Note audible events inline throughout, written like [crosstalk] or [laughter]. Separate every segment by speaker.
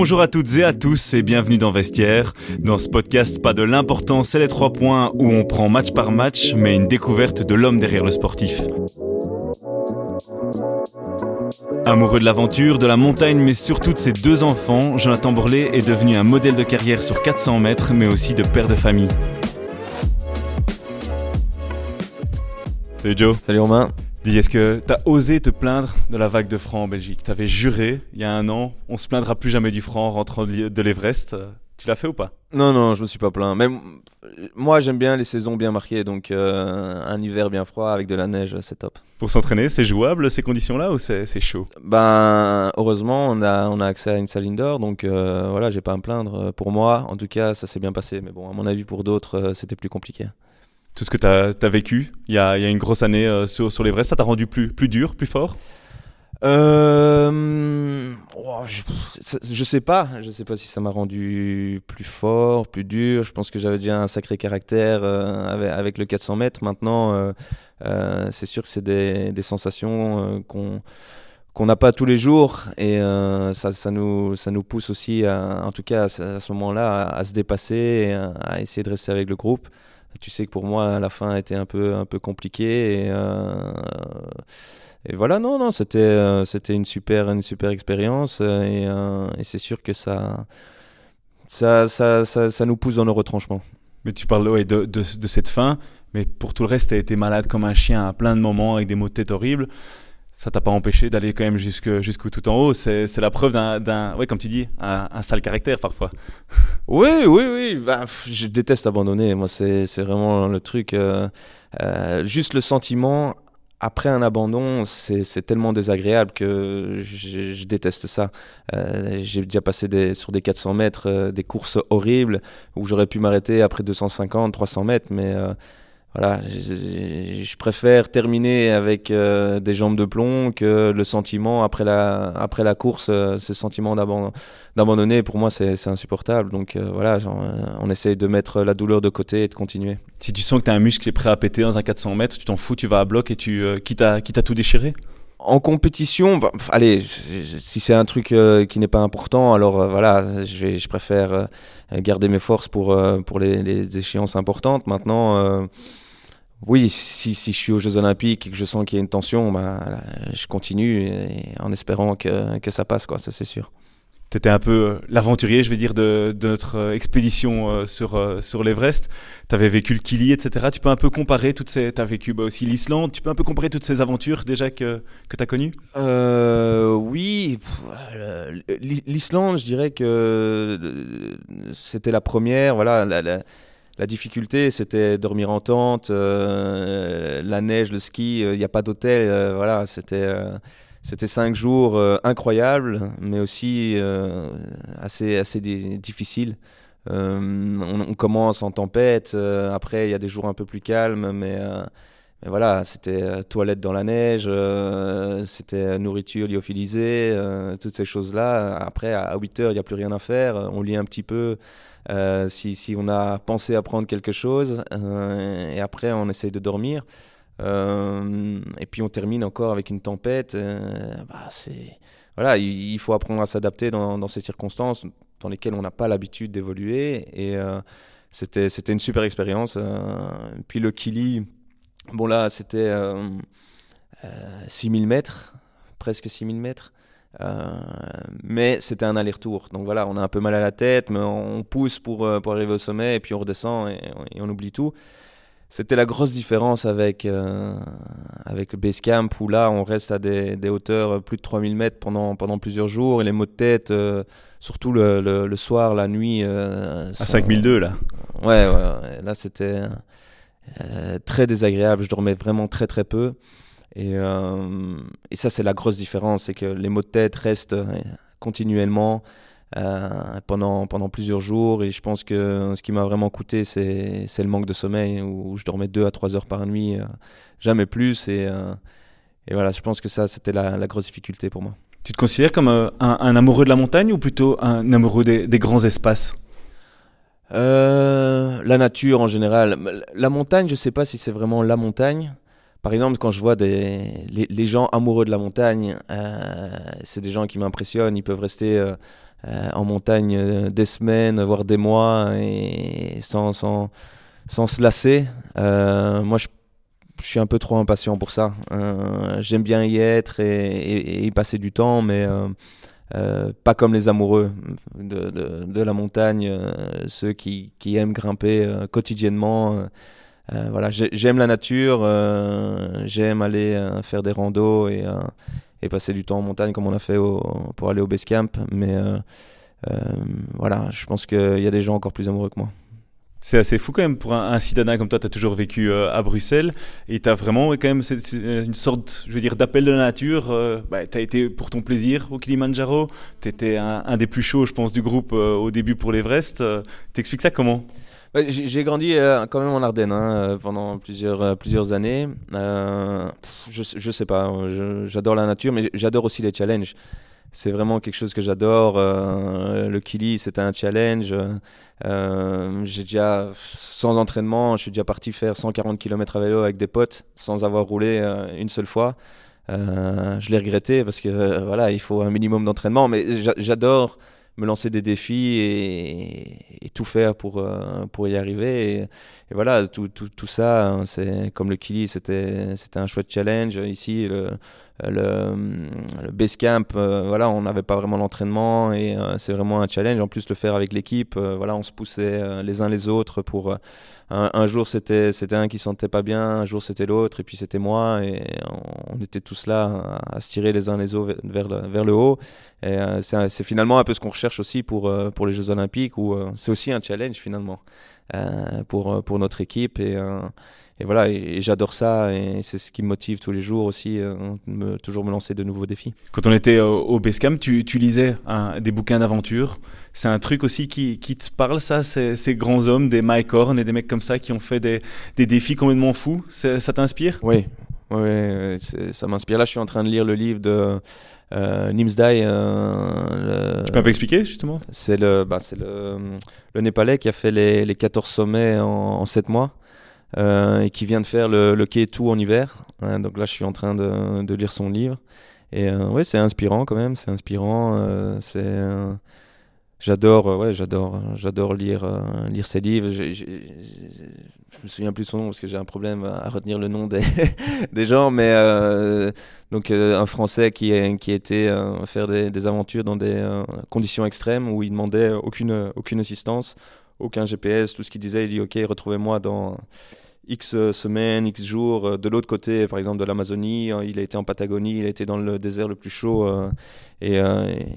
Speaker 1: Bonjour à toutes et à tous et bienvenue dans Vestiaire. Dans ce podcast, pas de l'important, c'est les trois points où on prend match par match, mais une découverte de l'homme derrière le sportif. Amoureux de l'aventure, de la montagne, mais surtout de ses deux enfants, Jonathan Borlé est devenu un modèle de carrière sur 400 mètres, mais aussi de père de famille. Salut Joe.
Speaker 2: Salut Romain.
Speaker 1: Dis, est-ce que tu as osé te plaindre de la vague de francs en Belgique? Tu avais juré il y a un an, on se plaindra plus jamais du franc en rentrant de l'Everest. Tu l'as fait ou pas?
Speaker 2: Non, non, je me suis pas plaint. Mais moi, j'aime bien les saisons bien marquées, donc euh, un hiver bien froid avec de la neige, c'est top.
Speaker 1: Pour s'entraîner, c'est jouable ces conditions-là ou c'est chaud?
Speaker 2: Ben, heureusement, on a, on a accès à une salle indoor, donc euh, voilà, j'ai pas à me plaindre. Pour moi, en tout cas, ça s'est bien passé. Mais bon, à mon avis, pour d'autres, euh, c'était plus compliqué
Speaker 1: tout ce que tu as, vécu il y, a, une grosse année euh, sur, sur l'Everest, ça t'a rendu plus, dur, plus fort?
Speaker 2: Euh, oh, je, sais pas, je sais pas si ça m'a rendu plus fort, plus dur. Je pense que j'avais déjà un sacré caractère euh, avec, le 400 mètres. Maintenant, c'est sûr que c'est des, sensations qu'on n'a pas tous les jours. Et ça, nous, pousse aussi, en tout cas à, ce moment-là, à, à, se dépasser et à, essayer de rester avec le groupe tu sais que pour moi la fin était un peu un peu compliquée et, euh, voilà non non c'était euh, c'était une super une super expérience euh, et, c'est sûr que ça ça, ça ça, nous pousse dans le retranchement.
Speaker 1: Mais tu parles ouais, de, de, de, cette fin mais pour tout le reste tu as été malade comme un chien à plein de moments avec des maux de tête horribles ça t'a pas empêché d'aller quand même jusque jusqu'au tout en haut. C'est la preuve d'un, ouais, comme tu dis, un, sale caractère parfois. [laughs]
Speaker 2: Oui, oui, oui. Bah, je déteste abandonner. Moi, c'est vraiment le truc. Euh, euh, juste le sentiment après un abandon, c'est tellement désagréable que je, déteste ça. Euh, j'ai déjà passé des, sur des 400 mètres des courses horribles où j'aurais pu m'arrêter après 250, 300 mètres, mais voilà, je, préfère terminer avec euh, des jambes de plomb que le sentiment après la, après la course, euh, ce sentiment d'abandonner, pour moi c'est insupportable. Donc euh, voilà, on essaye de mettre la douleur de côté et de continuer.
Speaker 1: Si tu sens que tu as un muscle qui est prêt à péter dans un 400 mètres, tu t'en fous, tu vas à bloc et tu quitte, à, quitte à tout déchirer?
Speaker 2: En compétition, bah, allez, si c'est un truc qui n'est pas important, alors voilà, je, je préfère garder mes forces pour, pour les, échéances importantes. Maintenant, oui, si, si, je suis aux Jeux Olympiques et que je sens qu'il y a une tension, bah, je continue en espérant que, que, ça passe, quoi, ça c'est sûr.
Speaker 1: Tu étais un peu euh, l'aventurier, je vais dire, de, notre euh, expédition euh, sur, sur l'Everest. Tu avais vécu le Kili, etc. Tu peux un peu comparer toutes ces. Tu as vécu bah, aussi l'Islande. Tu peux un peu comparer toutes ces aventures déjà que, que tu as connues
Speaker 2: Oui. L'Islande, je dirais que c'était la première. Voilà. La, difficulté, c'était dormir en tente, la neige, le ski, il n'y a pas d'hôtel. Voilà, c'était c'était cinq jours incroyables, mais aussi assez, assez difficiles. On, commence en tempête, après il y a des jours un peu plus calmes, mais, mais voilà, c'était toilette dans la neige, c'était nourriture lyophilisée, toutes ces choses-là. Après, à 8 heures, il n'y a plus rien à faire, on lit un petit peu. Euh, si, si, on a pensé à prendre quelque chose, euh, et après on essaye de dormir. Euh, et puis on termine encore avec une tempête. Bah, c'est voilà, il, faut apprendre à s'adapter dans, ces circonstances dans lesquelles on n'a pas l'habitude d'évoluer. Et c'était c'était une super expérience. puis le Kili, bon là c'était 6000 mètres, presque 6000 mètres. Euh, mais c'était un aller-retour. Donc voilà, on a un peu mal à la tête, mais on pousse pour, euh, pour arriver au sommet et puis on redescend et, on oublie tout. C'était la grosse différence avec, euh, avec le base camp où là on reste à des, des, hauteurs plus de 3000 mètres pendant, pendant plusieurs jours et les maux de tête, surtout le, le, soir, la nuit.
Speaker 1: à 5002 là
Speaker 2: Ouais, ouais, là c'était très désagréable. Je dormais vraiment très très peu. Et, euh, et ça, c'est la grosse différence, c'est que les maux de tête restent euh, continuellement euh, pendant, pendant plusieurs jours. Et je pense que ce qui m'a vraiment coûté, c'est le manque de sommeil, où, je dormais 2 à 3 heures par nuit, jamais plus. Et, et, voilà, je pense que ça, c'était la, la, grosse difficulté pour moi.
Speaker 1: Tu te considères comme un, un, amoureux de la montagne ou plutôt un amoureux des, des grands espaces?
Speaker 2: La nature en général. La montagne, je ne sais pas si c'est vraiment la montagne. Par exemple, quand je vois des, les, gens amoureux de la montagne, euh, c'est des gens qui m'impressionnent. Ils peuvent rester en montagne des semaines, voire des mois, et sans, sans, sans se lasser. moi, je, suis un peu trop impatient pour ça. J'aime bien y être et, y passer du temps, mais pas comme les amoureux de, de, la montagne, ceux qui, qui, aiment grimper quotidiennement. Euh, voilà, j'aime la nature, euh, j'aime aller euh, faire des randos et, et, passer du temps en montagne comme on a fait pour aller au base camp. Mais voilà, je pense qu'il y a des gens encore plus amoureux que moi.
Speaker 1: C'est assez fou quand même pour un, un comme toi, tu as toujours vécu à Bruxelles et tu as vraiment quand même une sorte, je veux dire, d'appel de la nature. Bah, tu as été pour ton plaisir au Kilimanjaro, tu étais un, un, des plus chauds, je pense, du groupe au début pour l'Everest. T'expliques ça comment?
Speaker 2: J'ai grandi euh, quand même en Ardennes hein, euh, pendant plusieurs, euh, plusieurs années. je, je sais pas, j'adore la nature, mais j'adore aussi les challenges. C'est vraiment quelque chose que j'adore. le Kili, c'était un challenge. j'ai déjà, sans entraînement, je suis déjà parti faire 140 km à vélo avec des potes sans avoir roulé une seule fois. je l'ai regretté parce que voilà, il faut un minimum d'entraînement, mais j'adore me lancer des défis et, tout faire pour, euh, pour y arriver. Et, voilà, tout, tout, tout ça, hein, c'est comme le Kili, c'était un chouette challenge. Ici, le, le base camp, euh, voilà, on n'avait pas vraiment l'entraînement et euh, c'est vraiment un challenge. En plus, le faire avec l'équipe, voilà, on se poussait les uns les autres pour un, jour c'était un qui sentait pas bien, un jour c'était l'autre, et puis c'était moi, et on, était tous là à, se tirer les uns les autres vers le, vers le haut. Et euh, c'est finalement un peu ce qu'on recherche aussi pour, euh, pour les Jeux Olympiques, où euh, c'est aussi un challenge finalement pour, pour notre équipe. Et, et voilà, et, j'adore ça et c'est ce qui me motive tous les jours aussi, euh, me, toujours me lancer de nouveaux défis.
Speaker 1: Quand on était au Basecamp, tu, tu lisais des bouquins d'aventure. C'est un truc aussi qui, qui te parle, ça, ces, ces, grands hommes, des Mike Horn et des mecs comme ça qui ont fait des, des défis complètement fous. Ça t'inspire?
Speaker 2: Oui, oui ça m'inspire. Là, je suis en train de lire le livre de euh, Nimsdai.
Speaker 1: Euh, tu peux un peu expliquer justement?
Speaker 2: C'est le, bah, le, le Népalais qui a fait les, les 14 sommets en, en 7 mois. Euh, et qui vient de faire le, le K2 en hiver. donc là, je suis en train de, lire son livre. Et euh, ouais, c'est inspirant quand même, c'est inspirant. Euh, c'est j'adore ouais j'adore j'adore lire lire ses livres je, je, me souviens plus son nom parce que j'ai un problème à retenir le nom des, [laughs] des gens mais donc un français qui qui était faire des, des, aventures dans des conditions extrêmes où il demandait aucune aucune assistance aucun GPS tout ce qu'il disait il dit ok retrouvez-moi dans X semaines, X jours. Euh, de l'autre côté, par exemple, de l'Amazonie, euh, il a été en Patagonie, il a été dans le désert le plus chaud euh, et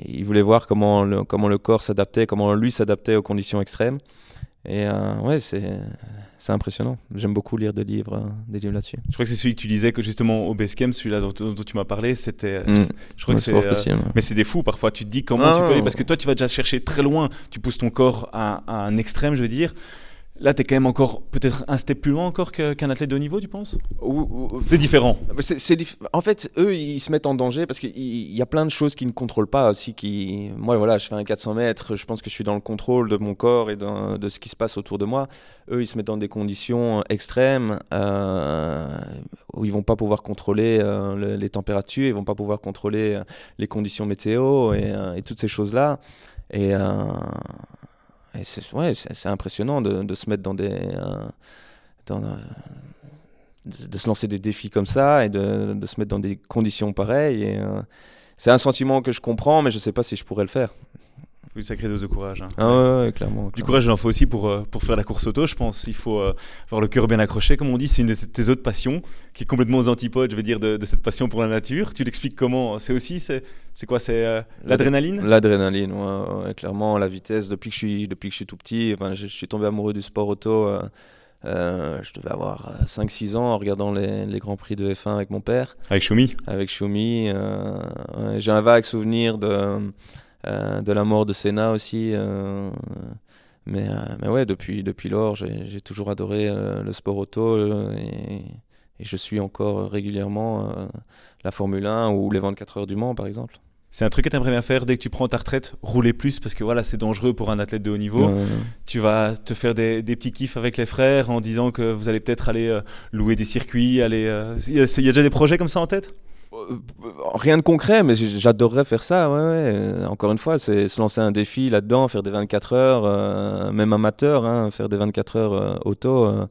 Speaker 2: il voulait voir comment le corps s'adaptait, comment lui s'adaptait aux conditions extrêmes. Et ouais, c'est c'est impressionnant. J'aime beaucoup lire des livres, des livres là-dessus.
Speaker 1: Je crois que c'est celui que tu disais que justement au Basecamp, celui-là dont, tu m'as parlé, c'était.
Speaker 2: Mm. Je crois que
Speaker 1: c'est. mais c'est des fous parfois. Tu te dis comment tu peux aller parce que toi, tu vas déjà chercher très loin. Tu pousses ton corps à, à un extrême, je veux dire. Là, tu es quand même encore peut-être un step plus loin encore qu'un athlète de haut niveau, tu penses? C'est différent.
Speaker 2: C'est, en fait, eux, ils se mettent en danger parce qu'il y a plein de choses qu'ils ne contrôlent pas aussi. Qui... Moi, voilà, je fais un 400 mètres, je pense que je suis dans le contrôle de mon corps et de, ce qui se passe autour de moi. Eux, ils se mettent dans des conditions extrêmes euh, où ils vont pas pouvoir contrôler euh, les températures, ils vont pas pouvoir contrôler euh, les conditions météo et, et toutes ces choses-là. Et c'est ouais, impressionnant de, se mettre dans des. Euh, euh, de, se lancer des défis comme ça et de, de se mettre dans des conditions pareilles. Et, euh, c'est un sentiment que je comprends, mais je ne sais pas si je pourrais le faire
Speaker 1: une sacrée dose de courage. Hein.
Speaker 2: Ah ouais, clairement,
Speaker 1: Du courage, il en faut aussi pour, euh, pour faire la course auto, je pense. Il faut euh, avoir le cœur bien accroché, comme on dit. C'est une de tes autres passions, qui est complètement aux antipodes, je veux dire, de, cette passion pour la nature. Tu l'expliques comment? C'est aussi, c'est quoi? C'est euh, l'adrénaline?
Speaker 2: L'adrénaline, ouais, clairement. La vitesse, depuis que je suis, depuis que je suis tout petit, enfin, je, suis tombé amoureux du sport auto. je devais avoir 5-6 ans en regardant les, les, Grands Prix de F1 avec mon père.
Speaker 1: Avec Choumi
Speaker 2: Avec Choumi. J'ai un vague souvenir de de la mort de Senna aussi. Euh, mais, euh, mais ouais, depuis, depuis lors, j'ai toujours adoré le sport auto et, je suis encore régulièrement la Formule 1 ou les 24 heures du Mans, par exemple.
Speaker 1: C'est un truc que tu aimerais bien faire dès que tu prends ta retraite, rouler plus parce que voilà, c'est dangereux pour un athlète de haut niveau. Tu vas te faire des, des, petits kiffs avec les frères en disant que vous allez peut-être aller louer des circuits, aller. Il y, a déjà des projets comme ça en tête?
Speaker 2: Rien de concret, mais j'adorerais faire ça. Ouais, ouais. Encore une fois, c'est se lancer un défi là-dedans, faire des 24 heures, même amateur, hein, faire des 24 heures auto.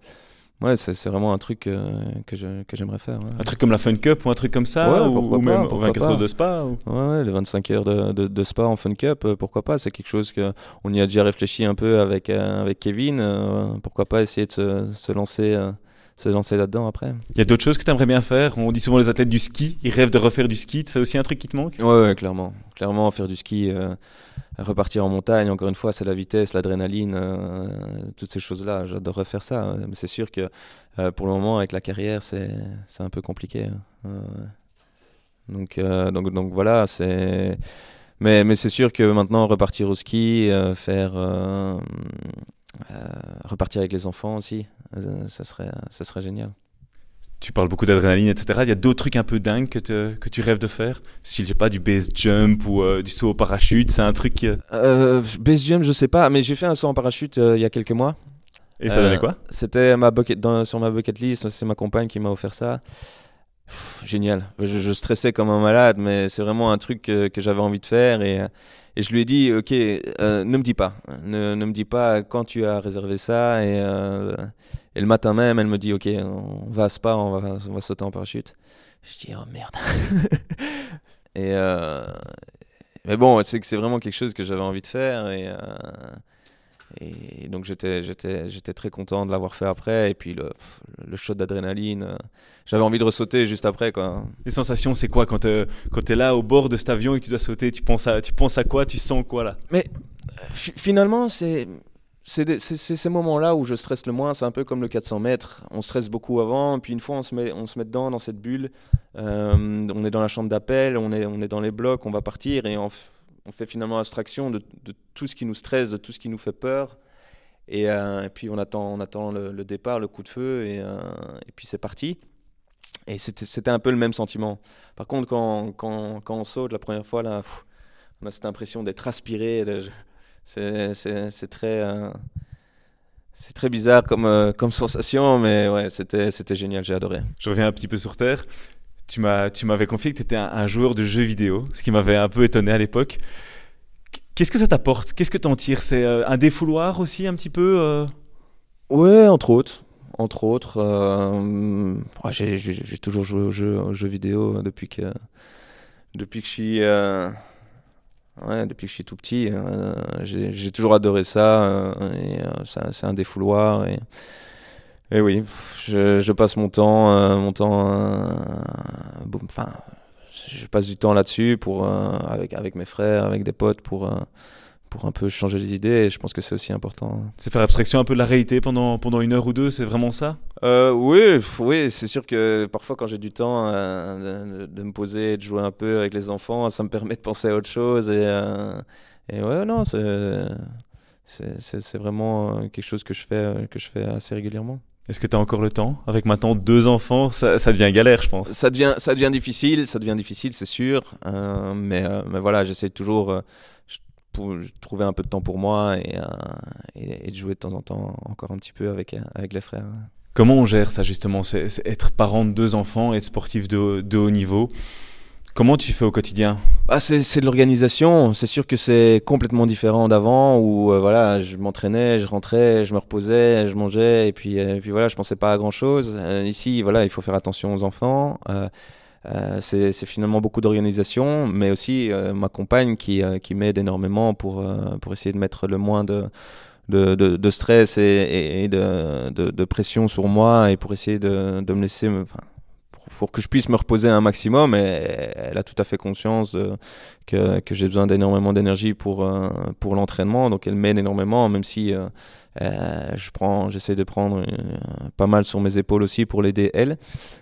Speaker 2: Ouais, c'est vraiment un truc euh, que j'aimerais faire.
Speaker 1: Un truc comme la Fun Cup ou un truc comme ça Ou, même 24 heures de spa
Speaker 2: Ouais, les 25 heures de, de, spa en Fun Cup, euh, pourquoi pas C'est quelque chose qu'on y a déjà réfléchi un peu avec, euh, avec Kevin. pourquoi pas essayer de se, se lancer se lancer là-dedans après.
Speaker 1: Il y a d'autres choses que tu aimerais bien faire? On dit souvent les athlètes du ski, ils rêvent de refaire du ski. C'est aussi un truc qui te manque?
Speaker 2: Ouais, clairement. Clairement, faire du ski, repartir en montagne, encore une fois, c'est la vitesse, l'adrénaline, euh, toutes ces choses-là. J'adorerais faire ça. Mais c'est sûr que euh, pour le moment, avec la carrière, c'est un peu compliqué. Hein. donc, euh, donc, donc voilà, c'est. Mais, mais c'est sûr que maintenant, repartir au ski, faire. repartir avec les enfants aussi, ça, serait, ça serait génial
Speaker 1: tu parles beaucoup d'adrénaline, etc. Il y a d'autres trucs un peu dingues que, que tu rêves de faire? Si j'ai pas du base jump ou euh, du saut au parachute, c'est un truc.
Speaker 2: Euh, base jump, je sais pas, mais j'ai fait un saut en parachute euh, il y a quelques mois.
Speaker 1: Et ça donnait quoi?
Speaker 2: C'était ma bucket, sur ma bucket list, c'est ma compagne qui m'a offert ça. génial. Je, stressais comme un malade, mais c'est vraiment un truc que, que j'avais envie de faire et et je lui ai dit, ok, euh, ne me dis pas, ne, ne, me dis pas quand tu as réservé ça. Et, euh, et, le matin même, elle me dit, ok, on va à Spa, on va, on va sauter en parachute. Je dis, oh merde. [laughs] et euh, mais bon, c'est que c'est vraiment quelque chose que j'avais envie de faire. Et, et donc j'étais, j'étais, j'étais très content de l'avoir fait après. Et puis le, le shot d'adrénaline, euh, j'avais envie de ressauter juste après. Quoi.
Speaker 1: Les sensations, c'est quoi quand, euh, quand tu es là au bord de cet avion et que tu dois sauter tu penses, à, tu penses à quoi Tu sens quoi là?
Speaker 2: Mais finalement, c'est, c'est, ces moments-là où je stresse le moins. C'est un peu comme le 400 mètres. On stresse beaucoup avant, puis une fois on se met, on se met dedans, dans cette bulle. Euh, on est dans la chambre d'appel, on est, on est dans les blocs, on va partir et on fait finalement abstraction de, tout ce qui nous stresse, de tout ce qui nous fait peur. Et, euh, puis on attend, on attend le, départ, le coup de feu, et, euh, puis c'est parti. Et c'était un peu le même sentiment. Par contre, quand, quand, quand, on saute la première fois, là, on a cette impression d'être aspiré. C'est très, euh, c'est très bizarre comme, comme sensation, mais ouais, c'était génial, j'ai adoré.
Speaker 1: Je reviens un petit peu sur Terre tu m'avais confié que tu étais un, joueur de jeux vidéo, ce qui m'avait un peu étonné à l'époque. Qu'est-ce que ça t'apporte? Qu'est-ce que tu en tires? C'est euh, un défouloir aussi un petit peu euh?
Speaker 2: Ouais, entre autres. Entre autres, euh, j'ai toujours joué aux jeux, vidéo depuis que, depuis que je suis, depuis que je suis tout petit. j'ai toujours adoré ça. c'est un défouloir. Et, oui, je, passe mon temps, euh, mon temps, euh, enfin, je passe du temps là-dessus pour euh, avec avec mes frères, avec des potes pour pour un peu changer les idées. Et je pense que c'est aussi important.
Speaker 1: C'est faire abstraction un peu de la réalité pendant pendant une heure ou deux, c'est vraiment ça?
Speaker 2: Oui, oui, c'est sûr que parfois quand j'ai du temps de, me poser, de jouer un peu avec les enfants, ça me permet de penser à autre chose et et ouais, non, c'est vraiment quelque chose que je fais que je fais assez régulièrement.
Speaker 1: Est-ce que tu as encore le temps? Avec maintenant deux enfants, ça, devient galère, je pense.
Speaker 2: Ça devient, ça devient difficile, ça devient difficile, c'est sûr. Euh, mais, euh, mais voilà, j'essaie toujours euh, pour trouver un peu de temps pour moi et, et, de jouer de temps en temps encore un petit peu avec, avec les frères.
Speaker 1: Comment on gère ça justement C'est être parent de deux enfants, être sportif de, de haut niveau Comment tu fais au quotidien?
Speaker 2: Ah, C'est de l'organisation. C'est sûr que c'est complètement différent d'avant où euh, voilà, je m'entraînais, je rentrais, je me reposais, je mangeais et puis, euh, et puis voilà, je pensais pas à grand chose. Euh, ici, voilà, il faut faire attention aux enfants. C'est finalement beaucoup d'organisation, mais aussi ma compagne qui, qui m'aide énormément pour, pour essayer de mettre le moins de, de, de, stress et, et de, de, pression sur moi et pour essayer de, me laisser pour que je puisse me reposer un maximum. Et elle a tout à fait conscience que, que j'ai besoin d'énormément d'énergie pour, euh, pour l'entraînement. Donc elle m'aide énormément, même si euh, je prends, j'essaie de prendre euh, pas mal sur mes épaules aussi pour l'aider elle,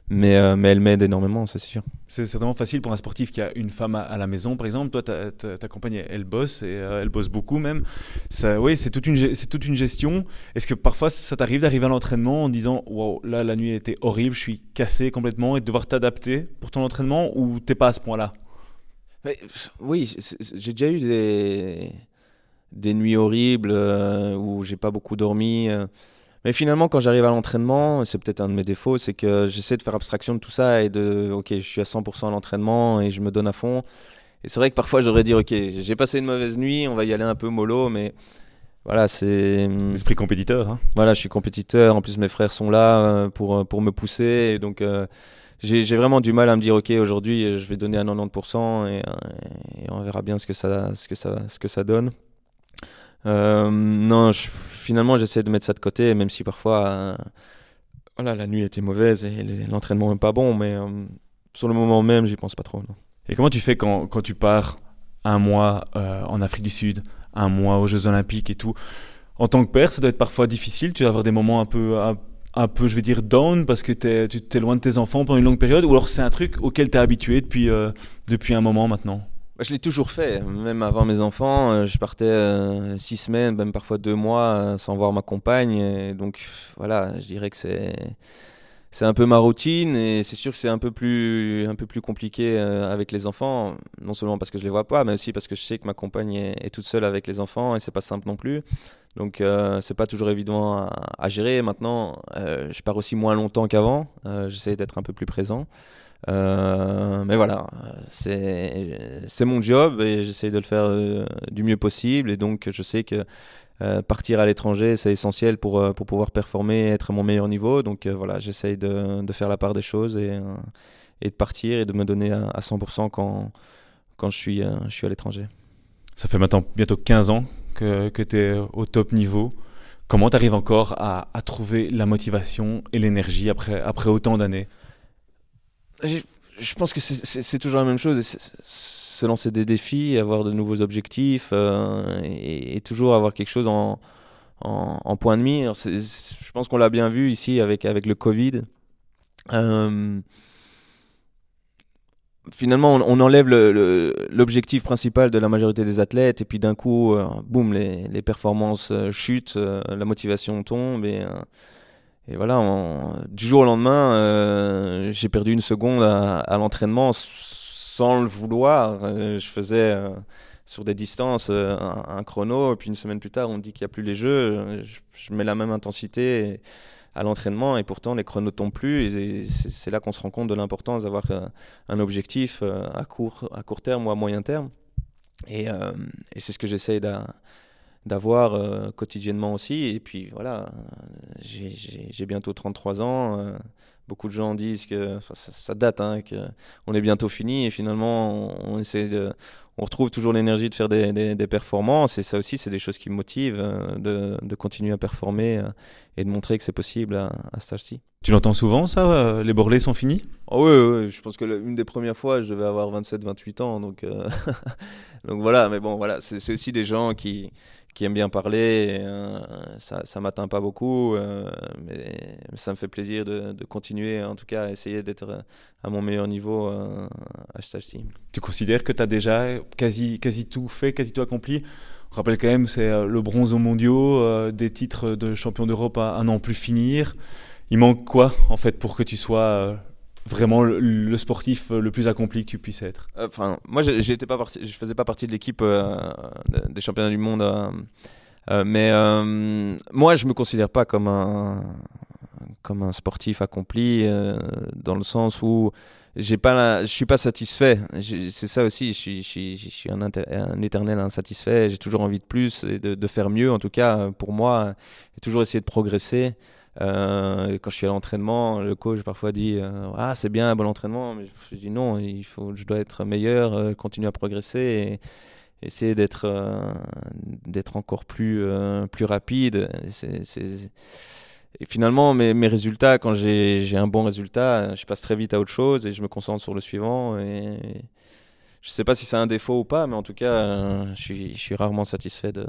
Speaker 2: mais, euh, mais elle m'aide énormément, c'est sûr.
Speaker 1: C'est certainement facile pour un sportif qui a une femme à, la maison, par exemple. Toi, ta, compagne, elle bosse et elle bosse beaucoup même. Ça, oui, c'est toute une, c'est toute une gestion. Est-ce que parfois ça t'arrive d'arriver à l'entraînement en disant, wow, là la nuit était horrible, je suis cassé complètement et de devoir t'adapter pour ton entraînement ou t'es pas à ce point-là?
Speaker 2: oui, j'ai déjà eu des des nuits horribles euh, où j'ai pas beaucoup dormi. Euh, Mais finalement, quand j'arrive à l'entraînement, c'est peut-être un de mes défauts, c'est que j'essaie de faire abstraction de tout ça et de, ok, je suis à 100% à l'entraînement et je me donne à fond. Et c'est vrai que parfois j'aurais dit, ok, j'ai passé une mauvaise nuit, on va y aller un peu mollo, mais voilà, c'est.
Speaker 1: Esprit compétiteur. Hein.
Speaker 2: Voilà, je suis compétiteur. En plus, mes frères sont là euh, pour, pour me pousser. Et donc, euh, j'ai vraiment du mal à me dire, ok, aujourd'hui, je vais donner à 90% et, et, on verra bien ce que ça, ce que ça, ce que ça donne. Euh, non, finalement, j'essaie de mettre ça de côté, même si parfois, euh, voilà, la nuit était mauvaise et l'entraînement n'est pas bon, mais euh, sur le moment même, j'y pense pas trop.
Speaker 1: Et comment tu fais quand, quand tu pars un mois en Afrique du Sud, un mois aux Jeux Olympiques et tout? En tant que père, ça doit être parfois difficile. Tu vas avoir des moments un peu, un, peu, je vais dire, down parce que tu es loin de tes enfants pendant une longue période, ou alors c'est un truc auquel tu es habitué depuis, depuis un moment maintenant?
Speaker 2: Je l'ai toujours fait, même avant mes enfants. Euh, je partais euh, six semaines, même parfois deux mois euh, sans voir ma compagne. Donc voilà, je dirais que c'est un peu ma routine et c'est sûr que c'est un peu plus compliqué avec les enfants, non seulement parce que je les vois pas, mais aussi parce que je sais que ma compagne est, toute seule avec les enfants et c'est pas simple non plus. Donc c'est pas toujours évident à, à gérer. Maintenant, je pars aussi moins longtemps qu'avant. J'essaie d'être un peu plus présent. Euh, mais voilà, c'est mon job et j'essaie de le faire euh, du mieux possible. Et donc, je sais que euh, partir à l'étranger, c'est essentiel pour, pour pouvoir performer et être à mon meilleur niveau. Donc, voilà, j'essaie de, de, faire la part des choses et, et, de partir et de me donner à, 100% quand, quand je suis, je suis à l'étranger.
Speaker 1: Ça fait maintenant bientôt 15 ans que, que tu es au top niveau. Comment tu arrives encore à, à, trouver la motivation et l'énergie après, après autant d'années?
Speaker 2: Je pense que c'est toujours la même chose, se lancer des défis, avoir de nouveaux objectifs euh, et, toujours avoir quelque chose en, point de mire. Je pense qu'on l'a bien vu ici avec, avec le Covid. Euh, finalement, on, enlève l'objectif principal de la majorité des athlètes et puis d'un coup, euh, boum, les, les, performances chutent, la motivation tombe et et voilà, du jour au lendemain, euh, j'ai perdu une seconde à, l'entraînement sans le vouloir. Euh, je faisais euh, sur des distances un, chrono, et puis une semaine plus tard, on me dit qu'il n'y a plus les jeux. Je, mets la même intensité à l'entraînement, et pourtant les chronos tombent plus. Et c'est là qu'on se rend compte de l'importance d'avoir un objectif à court, à court terme ou à moyen terme. Et, c'est ce que j'essaye d'avoir euh, quotidiennement aussi. Et puis voilà, j'ai bientôt 33 ans. Euh, beaucoup de gens disent que ça, date, hein, qu'on est bientôt fini. Et finalement, on, essaie de, on retrouve toujours l'énergie de faire des, des, performances. Et ça aussi, c'est des choses qui me motivent euh, de, de, continuer à performer et de montrer que c'est possible à, à cet âge-ci.
Speaker 1: Tu l'entends souvent, ça Les borlés sont finis?
Speaker 2: Oh, oui, oui, je pense que une des premières fois, je devais avoir 27-28 ans. Donc, [laughs] donc voilà, mais bon, voilà, c'est aussi des gens qui qui aime bien parler. Euh, ça ça m'atteint pas beaucoup, euh, mais ça me fait plaisir de, continuer, en tout cas, à essayer d'être à mon meilleur niveau euh, à HTC.
Speaker 1: Tu considères que tu as déjà quasi, quasi tout fait, quasi tout accompli? On rappelle quand même, c'est le bronze aux mondiaux, des titres de champion d'Europe à, un an plus finir. Il manque quoi, en fait, pour que tu sois vraiment le, sportif le plus accompli que tu puisses être.
Speaker 2: Euh, Enfin, moi, j'étais pas je faisais pas partie de l'équipe euh, des championnats du monde, euh, mais moi, je me considère pas comme un comme un sportif accompli dans le sens où j'ai pas je suis pas satisfait. C'est ça aussi je suis, un, éternel insatisfait. J'ai toujours envie de plus et de, de, faire mieux en tout cas pour moi j'ai toujours essayé de progresser euh, quand je suis à l'entraînement, le coach parfois dit euh, Ah, c'est bien, bon entraînement. Mais je dis non, il faut, je dois être meilleur, euh, continuer à progresser et essayer d'être d'être encore plus, plus rapide. Et finalement, mes, résultats, quand j'ai un bon résultat, je passe très vite à autre chose et je me concentre sur le suivant. Et je ne sais pas si c'est un défaut ou pas, mais en tout cas, je suis rarement satisfait de,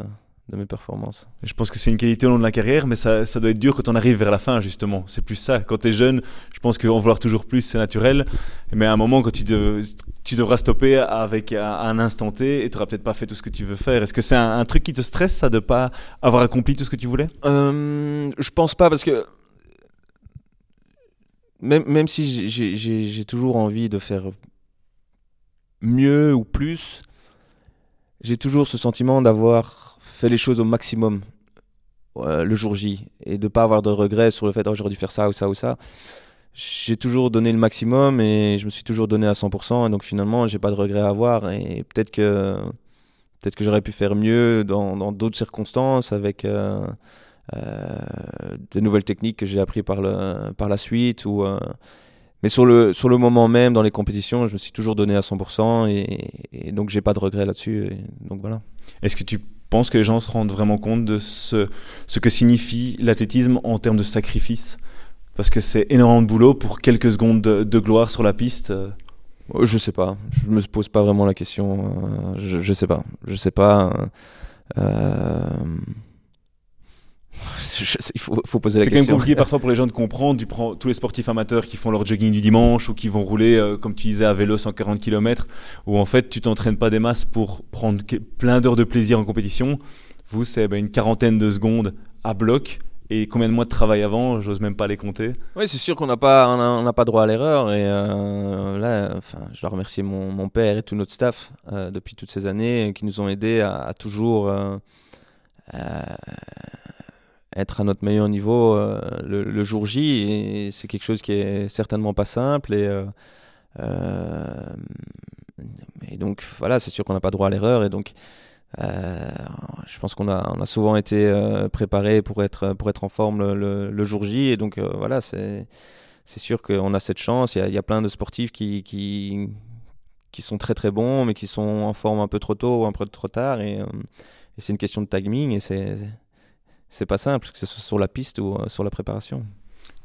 Speaker 2: de mes performances.
Speaker 1: Je pense que c'est une qualité au long de la carrière, mais ça, ça doit être dur quand on arrive vers la fin, justement. C'est plus ça. Quand tu es jeune, je pense qu'en vouloir toujours plus, c'est naturel. Mais à un moment, quand tu, tu devras stopper avec un, instant T et tu n'auras peut-être pas fait tout ce que tu veux faire. Est-ce que c'est un, truc qui te stresse, ça, de pas avoir accompli tout ce que tu voulais?
Speaker 2: Euh, Je pense pas, parce que même, même si j'ai toujours envie de faire mieux ou plus, j'ai toujours ce sentiment d'avoir fait les choses au maximum. le jour J et de pas avoir de regrets sur le fait oh, j'aurais dû faire ça ou ça ou ça j'ai toujours donné le maximum et je me suis toujours donné à 100% et donc finalement j'ai pas de regrets à avoir et peut-être que peut-être que j'aurais pu faire mieux dans d'autres circonstances avec euh, euh, de nouvelles techniques que j'ai appris par le par la suite ou euh, mais sur le sur le moment même dans les compétitions je me suis toujours donné à 100% et, et donc j'ai pas de regrets là-dessus donc voilà
Speaker 1: est-ce que tu penses que les gens se rendent vraiment compte de ce, ce que signifie l'athlétisme en termes de sacrifice parce que c'est énormément de boulot pour quelques secondes de, gloire sur la piste. Euh.
Speaker 2: Je sais pas. Je me pose pas vraiment la question. Euh, je, je sais pas. Je sais pas. Euh, il faut, faut, poser la question.
Speaker 1: C'est quand même compliqué parfois pour les gens de comprendre. Tu prends tous les sportifs amateurs qui font leur jogging du dimanche ou qui vont rouler, comme tu disais, à vélo 140 km, où en fait tu t'entraînes pas des masses pour prendre plein d'heures de plaisir en compétition. Vous, c'est ben, une quarantaine de secondes à bloc et combien de mois de travail avant, j'ose même pas les compter.
Speaker 2: Oui, c'est sûr qu'on n'a pas, on n'a pas droit à l'erreur. Et euh, là, enfin, je dois remercier mon, mon, père et tout notre staff euh, depuis toutes ces années qui nous ont aidés à, toujours euh, être à notre meilleur niveau le, jour J. C'est quelque chose qui est certainement pas simple. Et, et donc, voilà, c'est sûr qu'on n'a pas droit à l'erreur. Et donc, euh, je pense qu'on a, on a souvent été euh, préparé pour être, pour être en forme le, jour J. Et donc, euh, voilà, c'est, sûr qu'on a cette chance. Il y a, plein de sportifs qui, qui, qui, sont très très bons, mais qui sont en forme un peu trop tôt ou un peu trop tard. Et c'est une question de timing et c'est, c'est pas simple, que ce soit sur la piste ou sur la préparation.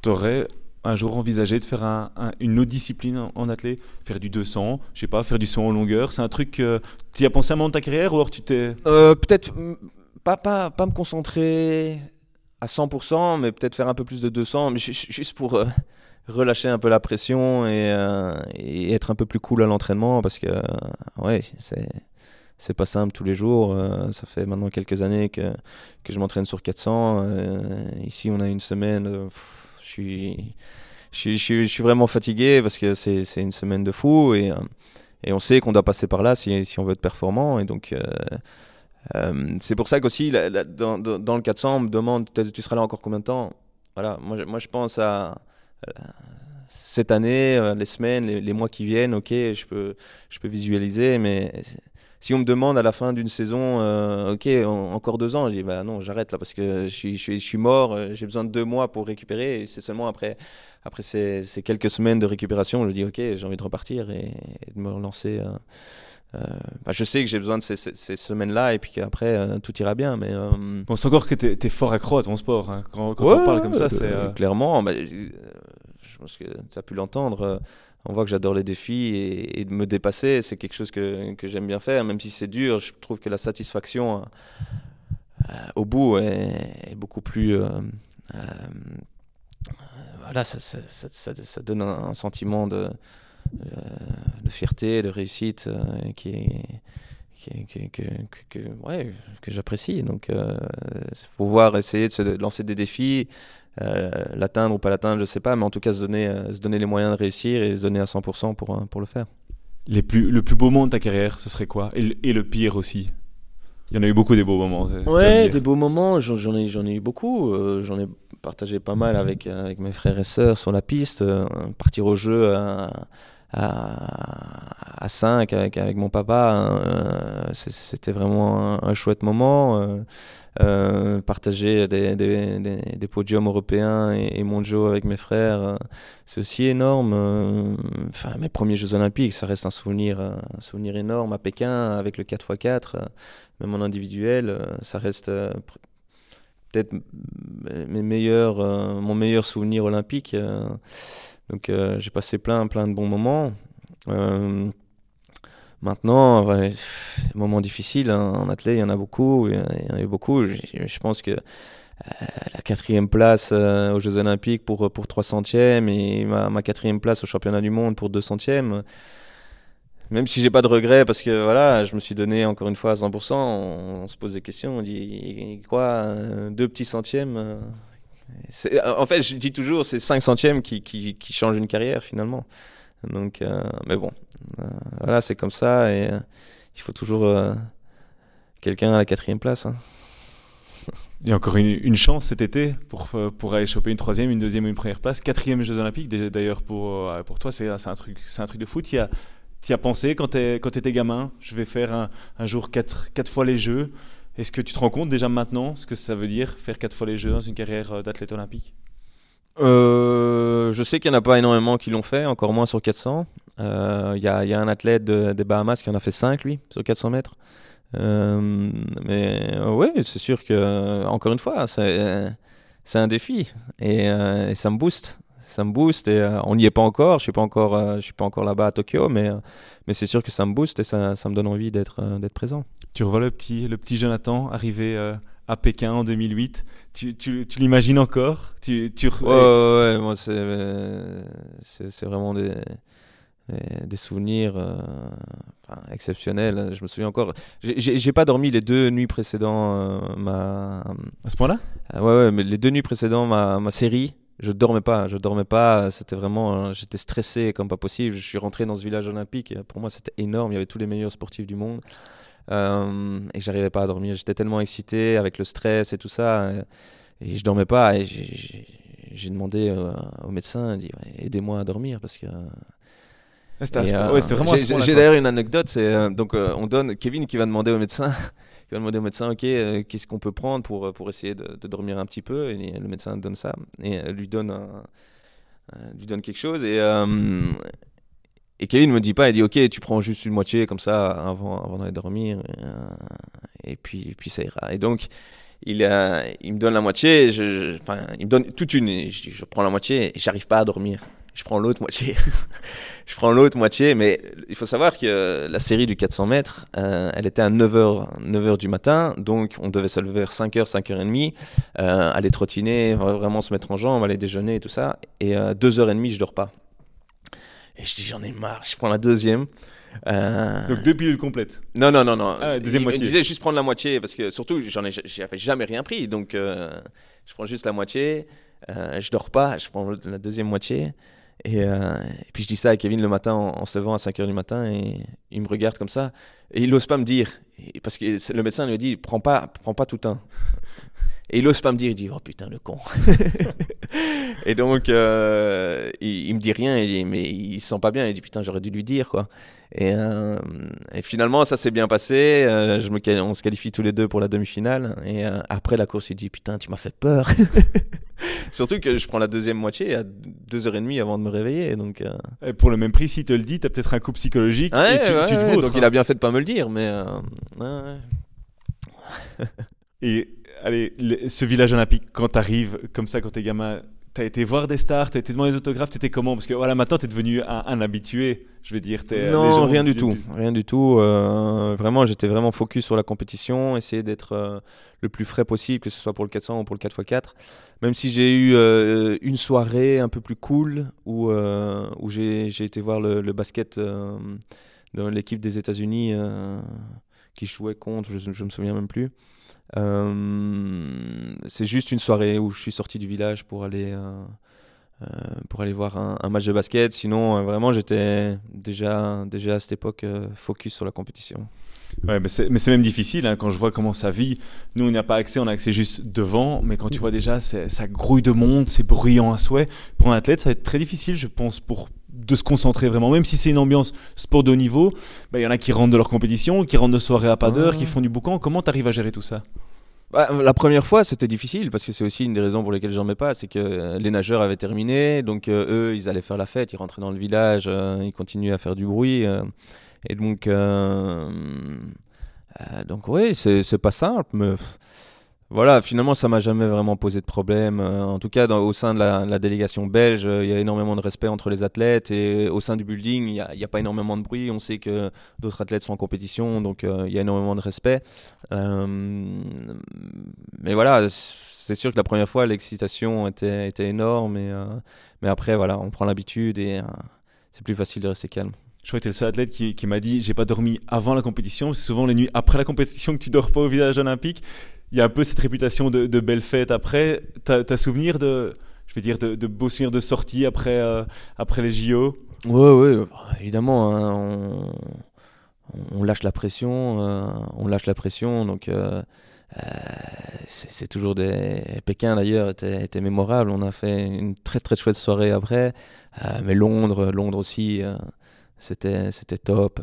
Speaker 1: Tu aurais un jour envisager de faire un, une autre discipline en, athlète, faire du 200, je sais pas, faire du 100 en longueur C'est un truc, que tu y as pensé à un moment de ta carrière ou alors tu t'es...
Speaker 2: Euh, peut-être pas, pas, pas me concentrer à 100%, mais peut-être faire un peu plus de 200, mais juste pour euh, relâcher un peu la pression et, euh, et, être un peu plus cool à l'entraînement parce que, ouais, c'est c'est pas simple tous les jours. ça fait maintenant quelques années que, que je m'entraîne sur 400. ici, on a une semaine suis, je, je, je, suis vraiment fatigué parce que c'est une semaine de fou et, euh, et on sait qu'on doit passer par là si, si, on veut être performant. Et donc, euh, euh, c'est pour ça qu'aussi, dans, dans, le 400, on me demande tu seras là encore combien de temps? Voilà, moi, moi je pense à cette année, les semaines, les, les, mois qui viennent, ok, je peux, je peux visualiser, mais si on me demande à la fin d'une saison, euh, ok, encore deux ans, je dis bah non, j'arrête là parce que je suis, je suis, mort, euh, j'ai besoin de deux mois pour récupérer. Et c'est seulement après, après ces, ces, quelques semaines de récupération, je dis ok, j'ai envie de repartir et, de me relancer. Euh, bah, je sais que j'ai besoin de ces, ces, semaines-là et puis qu'après tout ira bien. Mais
Speaker 1: bon, c'est encore que tu es, fort accro à ton sport. Hein. Quand, quand on parle comme ça, c'est
Speaker 2: clairement. Bah, je pense que tu as pu l'entendre on voit que j'adore les défis et, de me dépasser, c'est quelque chose que, que j'aime bien faire, même si c'est dur. Je trouve que la satisfaction euh, au bout est, beaucoup plus. Euh, euh, voilà, ça, ça, donne un, sentiment de, de, fierté, de réussite qui est. Que, que, que, ouais, que j'apprécie. Donc, il faut pouvoir essayer de se lancer des défis, euh, l'atteindre ou pas l'atteindre, je sais pas, mais en tout cas se donner, euh, se donner les moyens de réussir et se donner à 100% pour, euh, pour le faire.
Speaker 1: Les plus, le plus beau moment de ta carrière, ce serait quoi? Et, et, le pire aussi? Il y en a eu beaucoup des beaux moments.
Speaker 2: Ouais, des beaux moments, j'en ai, j'en ai eu beaucoup. j'en ai partagé pas mal avec, avec mes frères et sœurs sur la piste. partir au jeu à, à, 5 avec, mon papa, hein, c'était vraiment un, chouette moment. Euh, partager des, podiums européens et, mondiaux avec mes frères, euh, c'est aussi énorme. Euh, enfin, mes premiers Jeux Olympiques, ça reste un souvenir, un souvenir énorme à Pékin avec le 4x4, même en individuel, ça reste peut-être mes meilleurs, mon meilleur souvenir olympique. Donc j'ai passé plein, plein de bons moments. Maintenant, ouais, des moments difficiles hein, en athlète, il y en a beaucoup. Il y en a eu beaucoup. Je, pense que euh, la quatrième place euh, aux Jeux Olympiques pour, pour 300e et ma, quatrième place au championnat du monde pour 200e, même si j'ai pas de regrets parce que voilà, je me suis donné encore une fois à 100%, on, se pose des questions, on dit quoi, euh, deux petits centièmes En fait, je dis toujours, c'est 5 centièmes qui, qui, qui changent une carrière finalement. Donc, euh, mais bon, euh, voilà, c'est comme ça et euh, il faut toujours quelqu'un à la quatrième place. Hein.
Speaker 1: Il y a encore une, chance cet été pour, pour aller choper une troisième, une deuxième une première place. Quatrième Jeux Olympiques, d'ailleurs, pour, pour toi, c'est un, truc, un truc de foot. Il y a, tu as pensé quand tu étais gamin? Je vais faire un, un jour quatre, quatre, fois les Jeux. Est-ce que tu te rends compte déjà maintenant ce que ça veut dire faire quatre fois les Jeux dans une carrière euh, d'athlète olympique?
Speaker 2: Euh, Je sais qu'il n'y en a pas énormément qui l'ont fait, encore moins sur 400. Il euh, y, a, y, a, un athlète des Bahamas qui en a fait 5, lui, sur 400 mètres. mais oui, c'est sûr que, encore une fois, c'est un défi et, ça me booste ça me booste et on n'y est pas encore. Je suis pas encore, je suis pas encore là-bas à Tokyo, mais c'est sûr que ça me booste et ça, me donne envie d'être présent.
Speaker 1: Tu revois le petit le petit Jonathan arriver à Pékin en 2008. Tu, tu, tu l'imagines encore? Tu, tu...
Speaker 2: Ouais, ouais, moi c'est c'est vraiment des des souvenirs exceptionnels. Je me souviens encore. J'ai pas dormi les deux nuits précédentes. ma...
Speaker 1: À ce point-là?
Speaker 2: Ouais, ouais, mais les deux nuits précédentes, ma, ma série, je dormais pas, je dormais pas. C'était vraiment, j'étais stressé comme pas possible. Je suis rentré dans ce village olympique. Et pour moi, c'était énorme. Il y avait tous les meilleurs sportifs du monde. Euh, et j'arrivais pas à dormir. J'étais tellement excité avec le stress et tout ça. Et, je dormais pas. Et j'ai demandé euh, au médecin, dit aidez-moi à dormir parce que.
Speaker 1: C'était euh, vraiment.
Speaker 2: J'ai d'ailleurs une anecdote. C'est euh, donc on donne Kevin qui va demander au médecin [laughs] il va demander au médecin, ok, euh, qu'est-ce qu'on peut prendre pour, euh, pour essayer de, dormir un petit peu? Et le médecin donne ça et euh, lui donne, lui donne quelque chose. Et, et Kevin me dit pas, il dit, ok, tu prends juste une moitié comme ça avant, avant d'aller dormir. Et, puis, puis ça ira. Et donc, il, me donne la moitié, enfin, il me donne toute une, je, prends la moitié et j'arrive pas à dormir je prends l'autre moitié. [laughs] je prends l'autre moitié, mais il faut savoir que la série du 400 mètres, euh, elle était à 9h, 9h du matin, donc on devait se lever vers 5h, 5h30, euh, aller trottiner, vraiment se mettre en jambe, aller déjeuner et tout ça, et euh, 2h30, je dors pas. Et je dis, j'en ai marre, je prends la deuxième.
Speaker 1: Euh, donc deux pilules complètes.
Speaker 2: Non, non, non, non.
Speaker 1: Ah, deuxième moitié.
Speaker 2: Je disais juste prendre la moitié parce que surtout, j'en ai, j'avais jamais rien pris, donc je prends juste la moitié. je dors pas, je prends la deuxième moitié. Euh, et, puis je dis ça à Kevin le matin en, se levant à 5h du matin et il me regarde comme ça. Et il n'ose pas me dire, parce que le médecin lui dit prends pas, prends pas tout un. Et il n'ose pas me dire, il dit oh putain le con. [laughs] et donc euh, il, il, me dit rien, mais il se sent pas bien. Il dit putain j'aurais dû lui dire quoi. Et, euh, et, finalement, ça s'est bien passé. Euh, je me, on se qualifie tous les deux pour la demi-finale. Et après la course, il dit Putain, tu m'as fait peur. [laughs] Surtout que je prends la deuxième moitié à 2h30 avant de me réveiller. Donc,
Speaker 1: et pour le même prix, s'il te le dit, tu as peut-être un coup psychologique. et tu, tu te
Speaker 2: donc il a hein. bien fait de pas me le dire. Mais
Speaker 1: et allez, ce village olympique, quand tu arrives comme ça, quand tu es gamin, tu as été voir des stars, tu as été devant les autographes, étais comment? Parce que voilà, maintenant tu es devenu un, habitué, je vais dire.
Speaker 2: non, rien du tout, rien du tout. Euh, vraiment, j'étais vraiment focus sur la compétition, essayer d'être euh, le plus frais possible, que ce soit pour le 400 ou pour le 4x4. Même si j'ai eu euh, une soirée un peu plus cool où, où j'ai été voir le, basket de l'équipe des États-Unis qui jouait contre, je, je me souviens même plus. Euh, c'est juste une soirée où je suis sorti du village pour aller, euh, euh, pour aller voir un, match de basket. Sinon, vraiment, j'étais déjà, déjà à cette époque focus sur la compétition.
Speaker 1: Ouais, mais c'est même difficile hein, quand je vois comment ça vit. Nous, on n'a pas accès, on a accès juste devant, mais quand tu vois déjà ça grouille de monde, c'est bruyant à souhait. Pour un athlète, ça va être très difficile, je pense, pour de se concentrer vraiment, même si c'est une ambiance sport de haut niveau, bah, il y en a qui rentrent de leur compétition, qui rentrent de soirée à pas d'heure, qui font du boucan. Comment tu arrives à gérer tout ça?
Speaker 2: Bah, la première fois, c'était difficile parce que c'est aussi une des raisons pour lesquelles j'en mets pas, c'est que euh, les nageurs avaient terminé, donc euh, eux, ils allaient faire la fête, ils rentraient dans le village, euh, ils continuaient à faire du bruit, et donc, donc oui, c'est pas simple, mais voilà, finalement, ça m'a jamais vraiment posé de problème. Euh, en tout cas, dans, au sein de la, délégation belge, euh, il y a énormément de respect entre les athlètes et au sein du building, il n'y a, pas énormément de bruit. On sait que d'autres athlètes sont en compétition, donc euh, il y a énormément de respect. mais voilà, c'est sûr que la première fois, l'excitation était, énorme, mais après, voilà, on prend l'habitude et c'est plus facile de rester calme.
Speaker 1: Je crois que tu es le seul athlète qui, qui m'a dit j'ai pas dormi avant la compétition. C'est souvent les nuits après la compétition que tu dors pas au village olympique il y a un peu cette réputation de, de belle fête après. T'as as souvenir de, je vais dire, de, beaux souvenirs de sortie après, euh, après les JO
Speaker 2: Oui, oui, évidemment. Hein, on, lâche la pression, euh, on lâche la pression. Donc, euh, toujours des. Pékin d'ailleurs était, était, mémorable. On a fait une très très chouette soirée après. mais Londres, Londres aussi, c'était c'était top.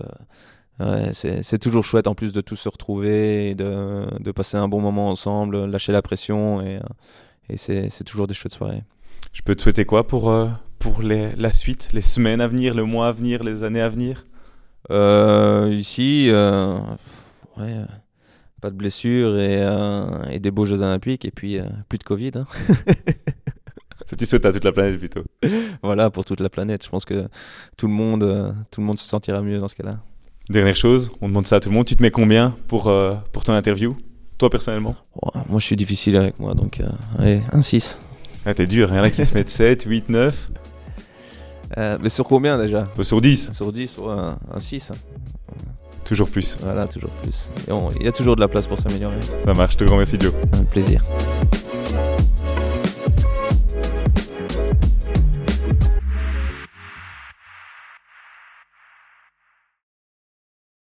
Speaker 2: C'est toujours chouette en plus de tous se retrouver, et de, de, passer un bon moment ensemble, lâcher la pression et, et c'est toujours des chouettes soirées.
Speaker 1: Je peux te souhaiter quoi pour, pour les, la suite, les semaines à venir, le mois à venir, les années à venir?
Speaker 2: Euh, Ici, euh, ouais, pas de blessures et, euh, et, des beaux Jeux Olympiques et puis plus de Covid. Hein. [laughs]
Speaker 1: Ça tu souhaites à toute la planète plutôt.
Speaker 2: voilà, pour toute la planète. Je pense que tout le monde, tout le monde se sentira mieux dans ce cas-là.
Speaker 1: Dernière chose, on demande ça à tout le monde. Tu te mets combien pour, pour ton interview Toi personnellement?
Speaker 2: Moi je suis difficile avec moi, donc allez, un 6.
Speaker 1: Ah, t'es dur, il y en a qui se mettent 7, 8, 9.
Speaker 2: Euh, mais sur combien déjà?
Speaker 1: Sur 10
Speaker 2: Sur 10, ouais, un, 6. Hein.
Speaker 1: Toujours plus.
Speaker 2: Voilà, toujours plus. Il y a toujours de la place pour s'améliorer.
Speaker 1: Ça marche, je te remercie Joe.
Speaker 2: Un plaisir.